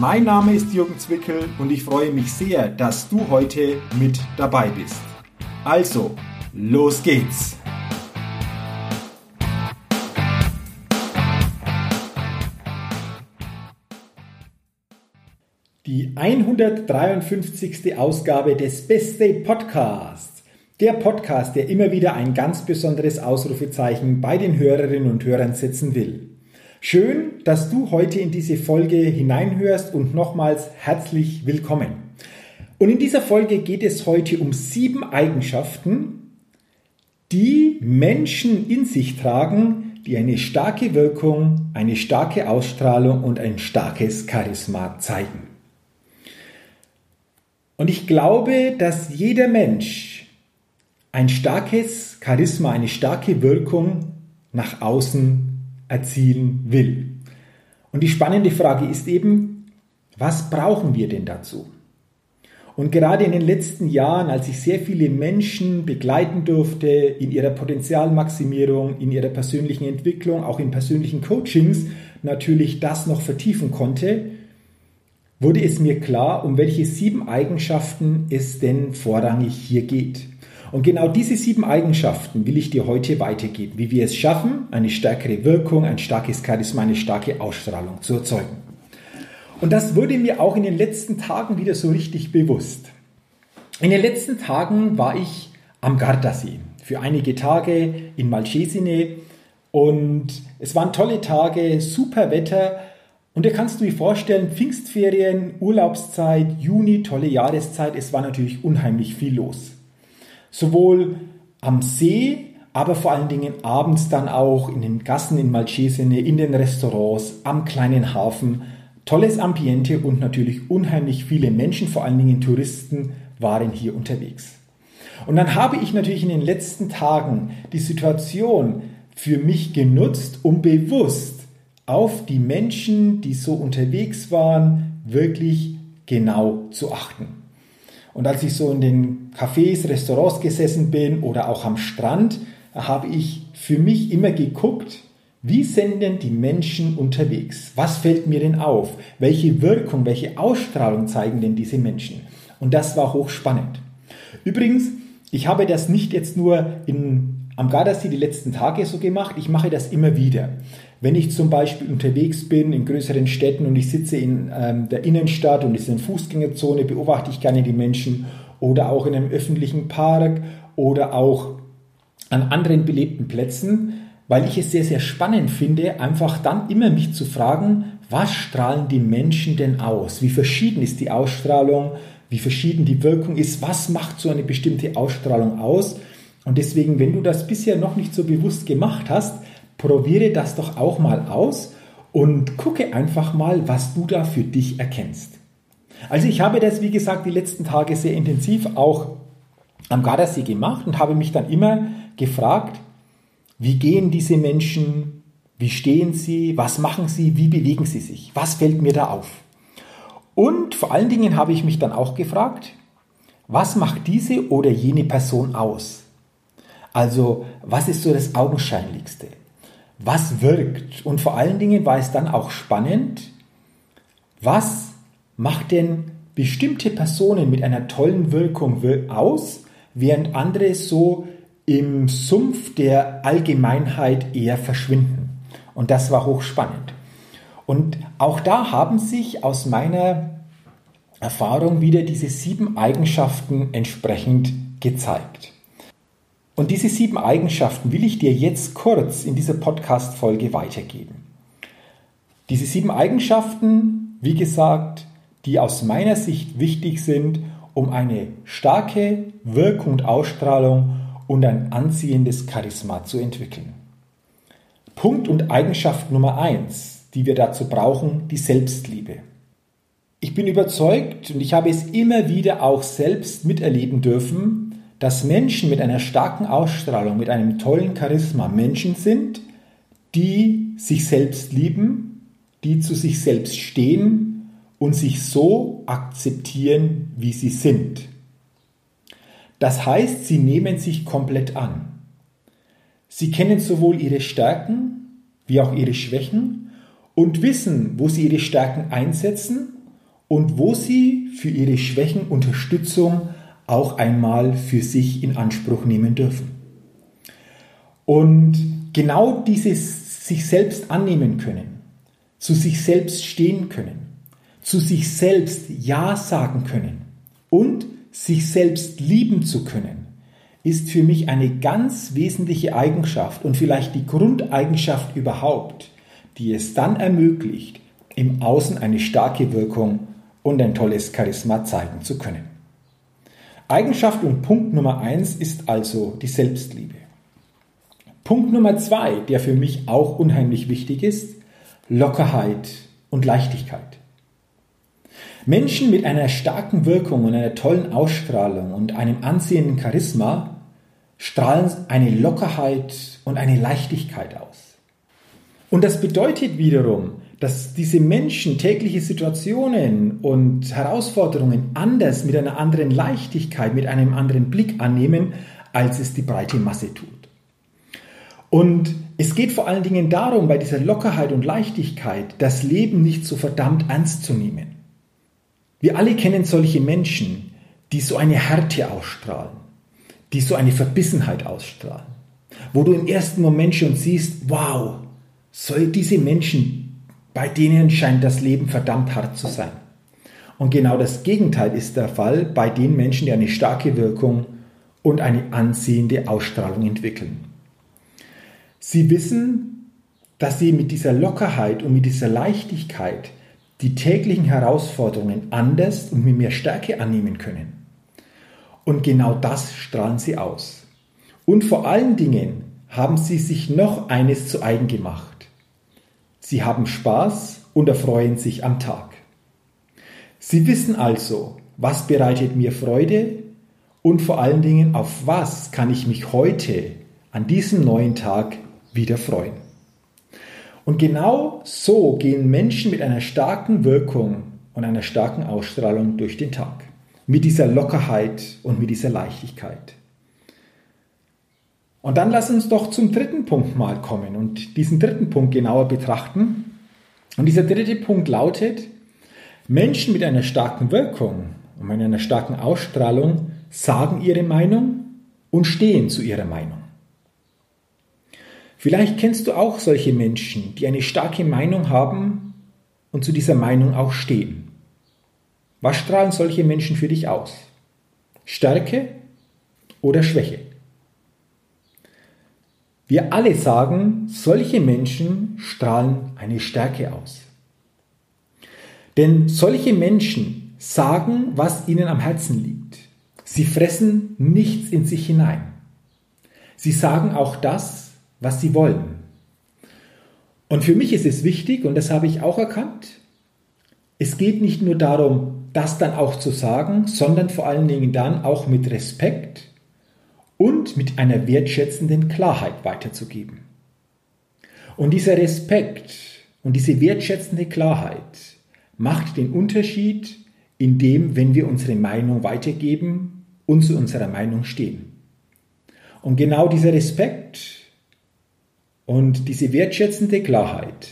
Mein Name ist Jürgen Zwickel und ich freue mich sehr, dass du heute mit dabei bist. Also, los geht's! Die 153. Ausgabe des Best Day Podcasts. Der Podcast, der immer wieder ein ganz besonderes Ausrufezeichen bei den Hörerinnen und Hörern setzen will. Schön, dass du heute in diese Folge hineinhörst und nochmals herzlich willkommen. Und in dieser Folge geht es heute um sieben Eigenschaften, die Menschen in sich tragen, die eine starke Wirkung, eine starke Ausstrahlung und ein starkes Charisma zeigen. Und ich glaube, dass jeder Mensch ein starkes Charisma, eine starke Wirkung nach außen erzielen will. Und die spannende Frage ist eben, was brauchen wir denn dazu? Und gerade in den letzten Jahren, als ich sehr viele Menschen begleiten durfte in ihrer Potenzialmaximierung, in ihrer persönlichen Entwicklung, auch in persönlichen Coachings, natürlich das noch vertiefen konnte, wurde es mir klar, um welche sieben Eigenschaften es denn vorrangig hier geht. Und genau diese sieben Eigenschaften will ich dir heute weitergeben, wie wir es schaffen, eine stärkere Wirkung, ein starkes Charisma, eine starke Ausstrahlung zu erzeugen. Und das wurde mir auch in den letzten Tagen wieder so richtig bewusst. In den letzten Tagen war ich am Gardasee für einige Tage in Malcesine und es waren tolle Tage, super Wetter und da kannst du dir vorstellen, Pfingstferien, Urlaubszeit, Juni, tolle Jahreszeit, es war natürlich unheimlich viel los. Sowohl am See, aber vor allen Dingen abends dann auch in den Gassen in Malcesine, in den Restaurants, am kleinen Hafen. Tolles Ambiente und natürlich unheimlich viele Menschen, vor allen Dingen Touristen, waren hier unterwegs. Und dann habe ich natürlich in den letzten Tagen die Situation für mich genutzt, um bewusst auf die Menschen, die so unterwegs waren, wirklich genau zu achten. Und als ich so in den Cafés, Restaurants gesessen bin oder auch am Strand, habe ich für mich immer geguckt, wie sind denn die Menschen unterwegs? Was fällt mir denn auf? Welche Wirkung, welche Ausstrahlung zeigen denn diese Menschen? Und das war hochspannend. Übrigens, ich habe das nicht jetzt nur in, am Gardasee die letzten Tage so gemacht, ich mache das immer wieder. Wenn ich zum Beispiel unterwegs bin in größeren Städten und ich sitze in ähm, der Innenstadt und es ist eine Fußgängerzone, beobachte ich gerne die Menschen oder auch in einem öffentlichen Park oder auch an anderen belebten Plätzen, weil ich es sehr, sehr spannend finde, einfach dann immer mich zu fragen, was strahlen die Menschen denn aus? Wie verschieden ist die Ausstrahlung? Wie verschieden die Wirkung ist? Was macht so eine bestimmte Ausstrahlung aus? Und deswegen, wenn du das bisher noch nicht so bewusst gemacht hast, probiere das doch auch mal aus und gucke einfach mal, was du da für dich erkennst. Also ich habe das, wie gesagt, die letzten Tage sehr intensiv auch am Gardasee gemacht und habe mich dann immer gefragt, wie gehen diese Menschen, wie stehen sie, was machen sie, wie bewegen sie sich, was fällt mir da auf. Und vor allen Dingen habe ich mich dann auch gefragt, was macht diese oder jene Person aus? Also was ist so das Augenscheinlichste? Was wirkt. Und vor allen Dingen war es dann auch spannend, was macht denn bestimmte Personen mit einer tollen Wirkung aus, während andere so im Sumpf der Allgemeinheit eher verschwinden. Und das war hochspannend. Und auch da haben sich aus meiner Erfahrung wieder diese sieben Eigenschaften entsprechend gezeigt. Und diese sieben Eigenschaften will ich dir jetzt kurz in dieser Podcast-Folge weitergeben. Diese sieben Eigenschaften, wie gesagt, die aus meiner Sicht wichtig sind, um eine starke Wirkung und Ausstrahlung und ein anziehendes Charisma zu entwickeln. Punkt und Eigenschaft Nummer eins, die wir dazu brauchen, die Selbstliebe. Ich bin überzeugt und ich habe es immer wieder auch selbst miterleben dürfen, dass Menschen mit einer starken Ausstrahlung, mit einem tollen Charisma Menschen sind, die sich selbst lieben, die zu sich selbst stehen und sich so akzeptieren, wie sie sind. Das heißt, sie nehmen sich komplett an. Sie kennen sowohl ihre Stärken wie auch ihre Schwächen und wissen, wo sie ihre Stärken einsetzen und wo sie für ihre Schwächen Unterstützung auch einmal für sich in Anspruch nehmen dürfen. Und genau dieses sich selbst annehmen können, zu sich selbst stehen können, zu sich selbst Ja sagen können und sich selbst lieben zu können, ist für mich eine ganz wesentliche Eigenschaft und vielleicht die Grundeigenschaft überhaupt, die es dann ermöglicht, im Außen eine starke Wirkung und ein tolles Charisma zeigen zu können. Eigenschaft und Punkt Nummer eins ist also die Selbstliebe. Punkt Nummer zwei, der für mich auch unheimlich wichtig ist, Lockerheit und Leichtigkeit. Menschen mit einer starken Wirkung und einer tollen Ausstrahlung und einem anziehenden Charisma strahlen eine Lockerheit und eine Leichtigkeit aus. Und das bedeutet wiederum, dass diese Menschen tägliche Situationen und Herausforderungen anders mit einer anderen Leichtigkeit, mit einem anderen Blick annehmen, als es die breite Masse tut. Und es geht vor allen Dingen darum, bei dieser Lockerheit und Leichtigkeit das Leben nicht so verdammt ernst zu nehmen. Wir alle kennen solche Menschen, die so eine Härte ausstrahlen, die so eine Verbissenheit ausstrahlen, wo du im ersten Moment schon siehst, wow, soll diese Menschen bei denen scheint das Leben verdammt hart zu sein. Und genau das Gegenteil ist der Fall bei den Menschen, die eine starke Wirkung und eine anziehende Ausstrahlung entwickeln. Sie wissen, dass sie mit dieser Lockerheit und mit dieser Leichtigkeit die täglichen Herausforderungen anders und mit mehr Stärke annehmen können. Und genau das strahlen sie aus. Und vor allen Dingen haben sie sich noch eines zu eigen gemacht. Sie haben Spaß und erfreuen sich am Tag. Sie wissen also, was bereitet mir Freude und vor allen Dingen, auf was kann ich mich heute an diesem neuen Tag wieder freuen. Und genau so gehen Menschen mit einer starken Wirkung und einer starken Ausstrahlung durch den Tag. Mit dieser Lockerheit und mit dieser Leichtigkeit. Und dann lass uns doch zum dritten Punkt mal kommen und diesen dritten Punkt genauer betrachten. Und dieser dritte Punkt lautet, Menschen mit einer starken Wirkung und mit einer starken Ausstrahlung sagen ihre Meinung und stehen zu ihrer Meinung. Vielleicht kennst du auch solche Menschen, die eine starke Meinung haben und zu dieser Meinung auch stehen. Was strahlen solche Menschen für dich aus? Stärke oder Schwäche? Wir alle sagen, solche Menschen strahlen eine Stärke aus. Denn solche Menschen sagen, was ihnen am Herzen liegt. Sie fressen nichts in sich hinein. Sie sagen auch das, was sie wollen. Und für mich ist es wichtig, und das habe ich auch erkannt, es geht nicht nur darum, das dann auch zu sagen, sondern vor allen Dingen dann auch mit Respekt und mit einer wertschätzenden Klarheit weiterzugeben. Und dieser Respekt und diese wertschätzende Klarheit macht den Unterschied, indem, wenn wir unsere Meinung weitergeben und zu unserer Meinung stehen. Und genau dieser Respekt und diese wertschätzende Klarheit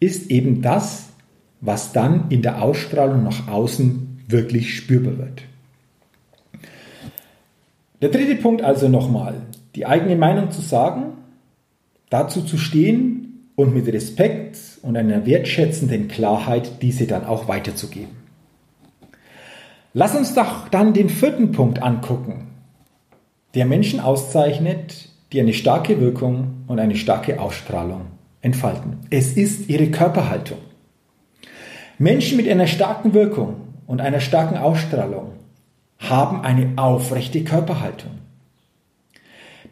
ist eben das, was dann in der Ausstrahlung nach außen wirklich spürbar wird. Der dritte Punkt also nochmal, die eigene Meinung zu sagen, dazu zu stehen und mit Respekt und einer wertschätzenden Klarheit diese dann auch weiterzugeben. Lass uns doch dann den vierten Punkt angucken, der Menschen auszeichnet, die eine starke Wirkung und eine starke Ausstrahlung entfalten. Es ist ihre Körperhaltung. Menschen mit einer starken Wirkung und einer starken Ausstrahlung haben eine aufrechte Körperhaltung.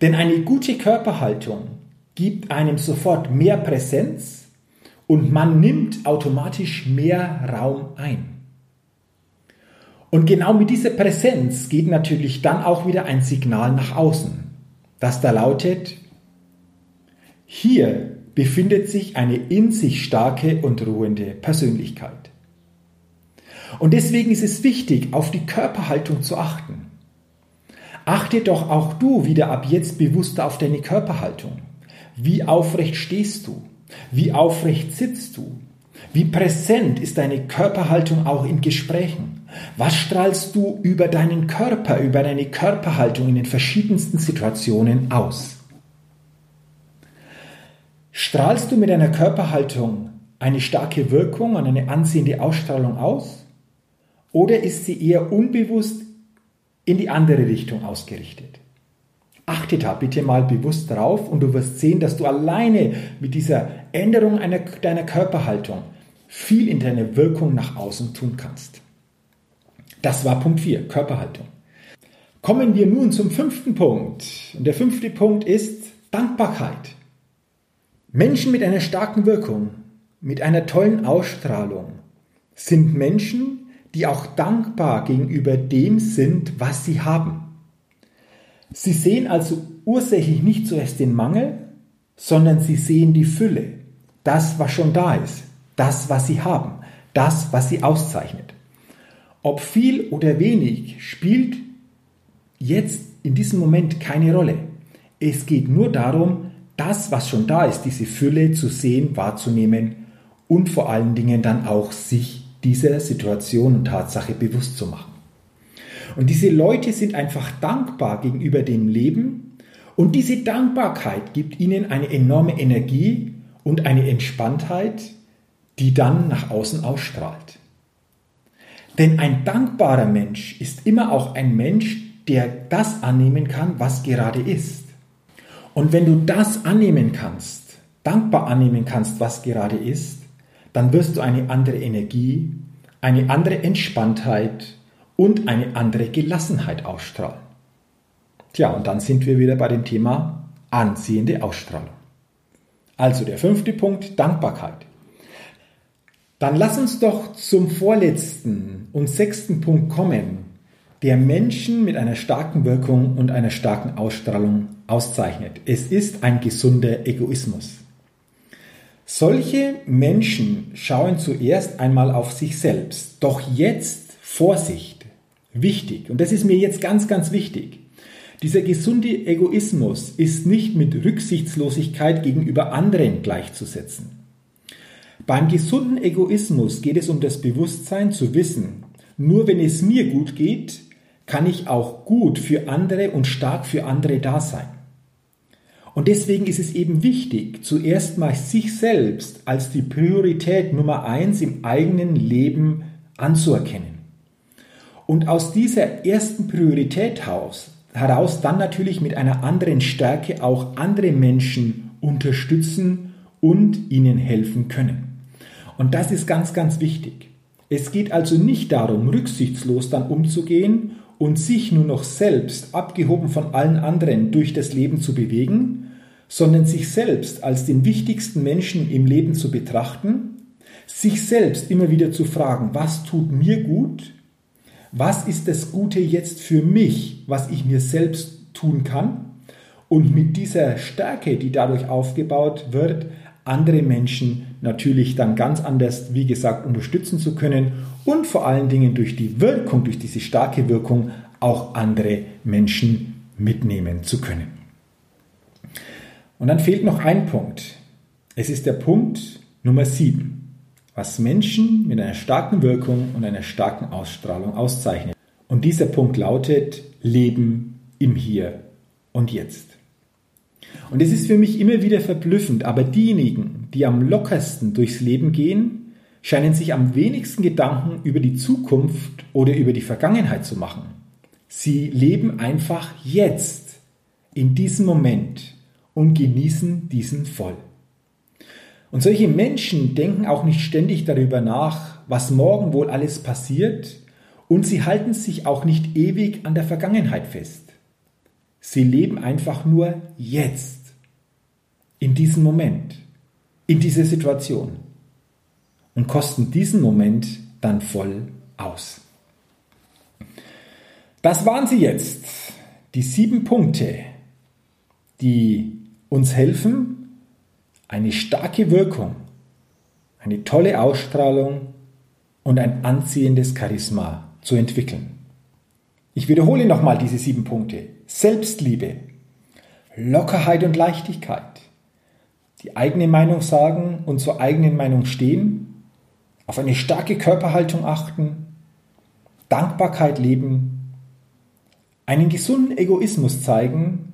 Denn eine gute Körperhaltung gibt einem sofort mehr Präsenz und man nimmt automatisch mehr Raum ein. Und genau mit dieser Präsenz geht natürlich dann auch wieder ein Signal nach außen, das da lautet, hier befindet sich eine in sich starke und ruhende Persönlichkeit. Und deswegen ist es wichtig, auf die Körperhaltung zu achten. Achte doch auch du wieder ab jetzt bewusster auf deine Körperhaltung. Wie aufrecht stehst du? Wie aufrecht sitzt du? Wie präsent ist deine Körperhaltung auch in Gesprächen? Was strahlst du über deinen Körper, über deine Körperhaltung in den verschiedensten Situationen aus? Strahlst du mit deiner Körperhaltung eine starke Wirkung und eine ansehende Ausstrahlung aus? Oder ist sie eher unbewusst in die andere Richtung ausgerichtet? Achte da bitte mal bewusst drauf und du wirst sehen, dass du alleine mit dieser Änderung einer, deiner Körperhaltung viel in deiner Wirkung nach außen tun kannst. Das war Punkt 4, Körperhaltung. Kommen wir nun zum fünften Punkt. Und der fünfte Punkt ist Dankbarkeit. Menschen mit einer starken Wirkung, mit einer tollen Ausstrahlung sind Menschen, die auch dankbar gegenüber dem sind, was sie haben. Sie sehen also ursächlich nicht zuerst den Mangel, sondern sie sehen die Fülle, das, was schon da ist das, was sie haben, das, was sie auszeichnet. Ob viel oder wenig spielt jetzt in diesem Moment keine Rolle. Es geht nur darum, das, was schon da ist, diese Fülle zu sehen, wahrzunehmen und vor allen Dingen dann auch sich dieser Situation und Tatsache bewusst zu machen. Und diese Leute sind einfach dankbar gegenüber dem Leben und diese Dankbarkeit gibt ihnen eine enorme Energie und eine Entspanntheit, die dann nach außen ausstrahlt. Denn ein dankbarer Mensch ist immer auch ein Mensch, der das annehmen kann, was gerade ist. Und wenn du das annehmen kannst, dankbar annehmen kannst, was gerade ist, dann wirst du eine andere Energie, eine andere Entspanntheit und eine andere Gelassenheit ausstrahlen. Tja, und dann sind wir wieder bei dem Thema anziehende Ausstrahlung. Also der fünfte Punkt, Dankbarkeit. Dann lass uns doch zum vorletzten und sechsten Punkt kommen, der Menschen mit einer starken Wirkung und einer starken Ausstrahlung auszeichnet. Es ist ein gesunder Egoismus. Solche Menschen schauen zuerst einmal auf sich selbst. Doch jetzt Vorsicht, wichtig. Und das ist mir jetzt ganz, ganz wichtig. Dieser gesunde Egoismus ist nicht mit Rücksichtslosigkeit gegenüber anderen gleichzusetzen. Beim gesunden Egoismus geht es um das Bewusstsein zu wissen, nur wenn es mir gut geht, kann ich auch gut für andere und stark für andere da sein. Und deswegen ist es eben wichtig, zuerst mal sich selbst als die Priorität Nummer eins im eigenen Leben anzuerkennen. Und aus dieser ersten Priorität heraus dann natürlich mit einer anderen Stärke auch andere Menschen unterstützen und ihnen helfen können. Und das ist ganz, ganz wichtig. Es geht also nicht darum, rücksichtslos dann umzugehen und sich nur noch selbst, abgehoben von allen anderen, durch das Leben zu bewegen, sondern sich selbst als den wichtigsten Menschen im Leben zu betrachten, sich selbst immer wieder zu fragen, was tut mir gut, was ist das Gute jetzt für mich, was ich mir selbst tun kann und mit dieser Stärke, die dadurch aufgebaut wird, andere Menschen natürlich dann ganz anders, wie gesagt, unterstützen zu können und vor allen Dingen durch die Wirkung, durch diese starke Wirkung auch andere Menschen mitnehmen zu können. Und dann fehlt noch ein Punkt. Es ist der Punkt Nummer 7, was Menschen mit einer starken Wirkung und einer starken Ausstrahlung auszeichnet. Und dieser Punkt lautet Leben im Hier und Jetzt. Und es ist für mich immer wieder verblüffend, aber diejenigen, die am lockersten durchs Leben gehen, scheinen sich am wenigsten Gedanken über die Zukunft oder über die Vergangenheit zu machen. Sie leben einfach jetzt, in diesem Moment und genießen diesen voll. Und solche Menschen denken auch nicht ständig darüber nach, was morgen wohl alles passiert, und sie halten sich auch nicht ewig an der Vergangenheit fest. Sie leben einfach nur jetzt, in diesem Moment, in dieser Situation und kosten diesen Moment dann voll aus. Das waren sie jetzt, die sieben Punkte, die uns helfen, eine starke Wirkung, eine tolle Ausstrahlung und ein anziehendes Charisma zu entwickeln. Ich wiederhole nochmal diese sieben Punkte. Selbstliebe, Lockerheit und Leichtigkeit, die eigene Meinung sagen und zur eigenen Meinung stehen, auf eine starke Körperhaltung achten, Dankbarkeit leben, einen gesunden Egoismus zeigen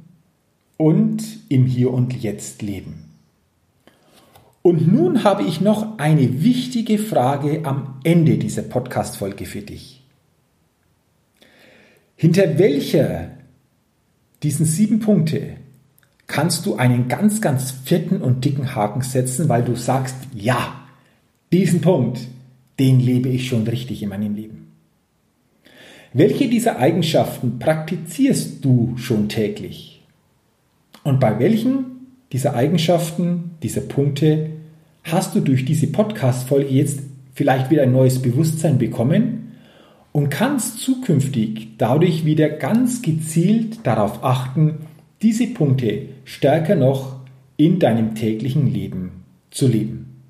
und im Hier und Jetzt leben. Und nun habe ich noch eine wichtige Frage am Ende dieser Podcast-Folge für dich. Hinter welcher diesen sieben Punkte kannst du einen ganz, ganz fetten und dicken Haken setzen, weil du sagst, ja, diesen Punkt, den lebe ich schon richtig in meinem Leben. Welche dieser Eigenschaften praktizierst du schon täglich? Und bei welchen dieser Eigenschaften, dieser Punkte hast du durch diese Podcast-Folge jetzt vielleicht wieder ein neues Bewusstsein bekommen und kannst zukünftig dadurch wieder ganz gezielt darauf achten, diese Punkte stärker noch in deinem täglichen Leben zu leben.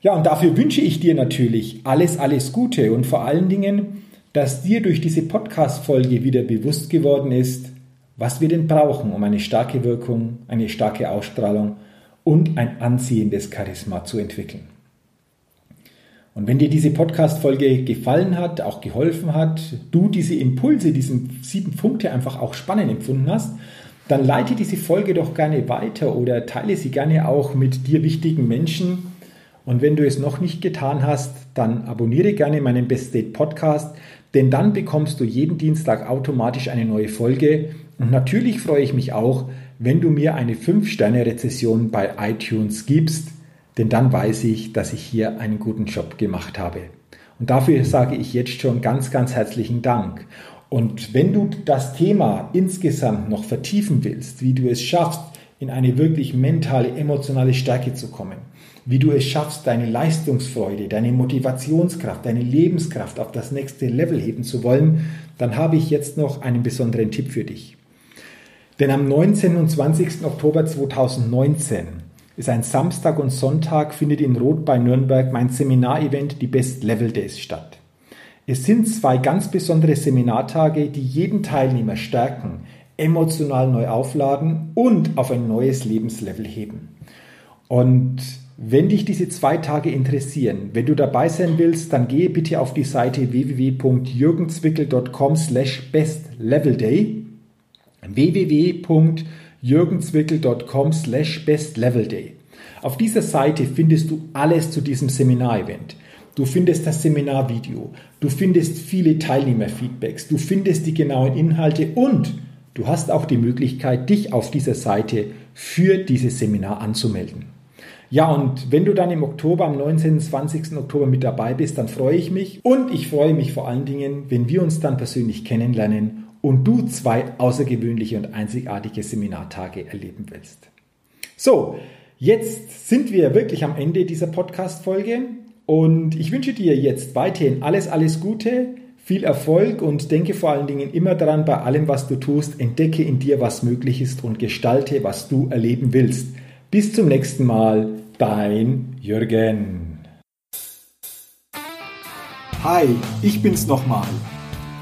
Ja, und dafür wünsche ich dir natürlich alles, alles Gute und vor allen Dingen, dass dir durch diese Podcast-Folge wieder bewusst geworden ist, was wir denn brauchen, um eine starke Wirkung, eine starke Ausstrahlung und ein anziehendes Charisma zu entwickeln. Und wenn dir diese Podcast-Folge gefallen hat, auch geholfen hat, du diese Impulse, diese sieben Punkte einfach auch spannend empfunden hast, dann leite diese Folge doch gerne weiter oder teile sie gerne auch mit dir wichtigen Menschen. Und wenn du es noch nicht getan hast, dann abonniere gerne meinen Best State Podcast, denn dann bekommst du jeden Dienstag automatisch eine neue Folge. Und natürlich freue ich mich auch, wenn du mir eine 5-Sterne-Rezession bei iTunes gibst denn dann weiß ich, dass ich hier einen guten Job gemacht habe. Und dafür sage ich jetzt schon ganz, ganz herzlichen Dank. Und wenn du das Thema insgesamt noch vertiefen willst, wie du es schaffst, in eine wirklich mentale, emotionale Stärke zu kommen, wie du es schaffst, deine Leistungsfreude, deine Motivationskraft, deine Lebenskraft auf das nächste Level heben zu wollen, dann habe ich jetzt noch einen besonderen Tipp für dich. Denn am 19. und 20. Oktober 2019 ist ein Samstag und Sonntag, findet in Rot bei Nürnberg mein Seminarevent, die Best Level Days, statt. Es sind zwei ganz besondere Seminartage, die jeden Teilnehmer stärken, emotional neu aufladen und auf ein neues Lebenslevel heben. Und wenn dich diese zwei Tage interessieren, wenn du dabei sein willst, dann gehe bitte auf die Seite www.jürgenzwickel.com slash bestlevelday www.jürgenzwickel.com jürgenswickel.com slash bestlevelday. Auf dieser Seite findest du alles zu diesem Seminarevent. Du findest das Seminarvideo, du findest viele Teilnehmerfeedbacks, du findest die genauen Inhalte und du hast auch die Möglichkeit, dich auf dieser Seite für dieses Seminar anzumelden. Ja, und wenn du dann im Oktober, am 19. 20. Oktober mit dabei bist, dann freue ich mich und ich freue mich vor allen Dingen, wenn wir uns dann persönlich kennenlernen und du zwei außergewöhnliche und einzigartige Seminartage erleben willst. So, jetzt sind wir wirklich am Ende dieser Podcast-Folge und ich wünsche dir jetzt weiterhin alles, alles Gute, viel Erfolg und denke vor allen Dingen immer daran, bei allem, was du tust, entdecke in dir, was möglich ist und gestalte, was du erleben willst. Bis zum nächsten Mal, dein Jürgen. Hi, ich bin's nochmal.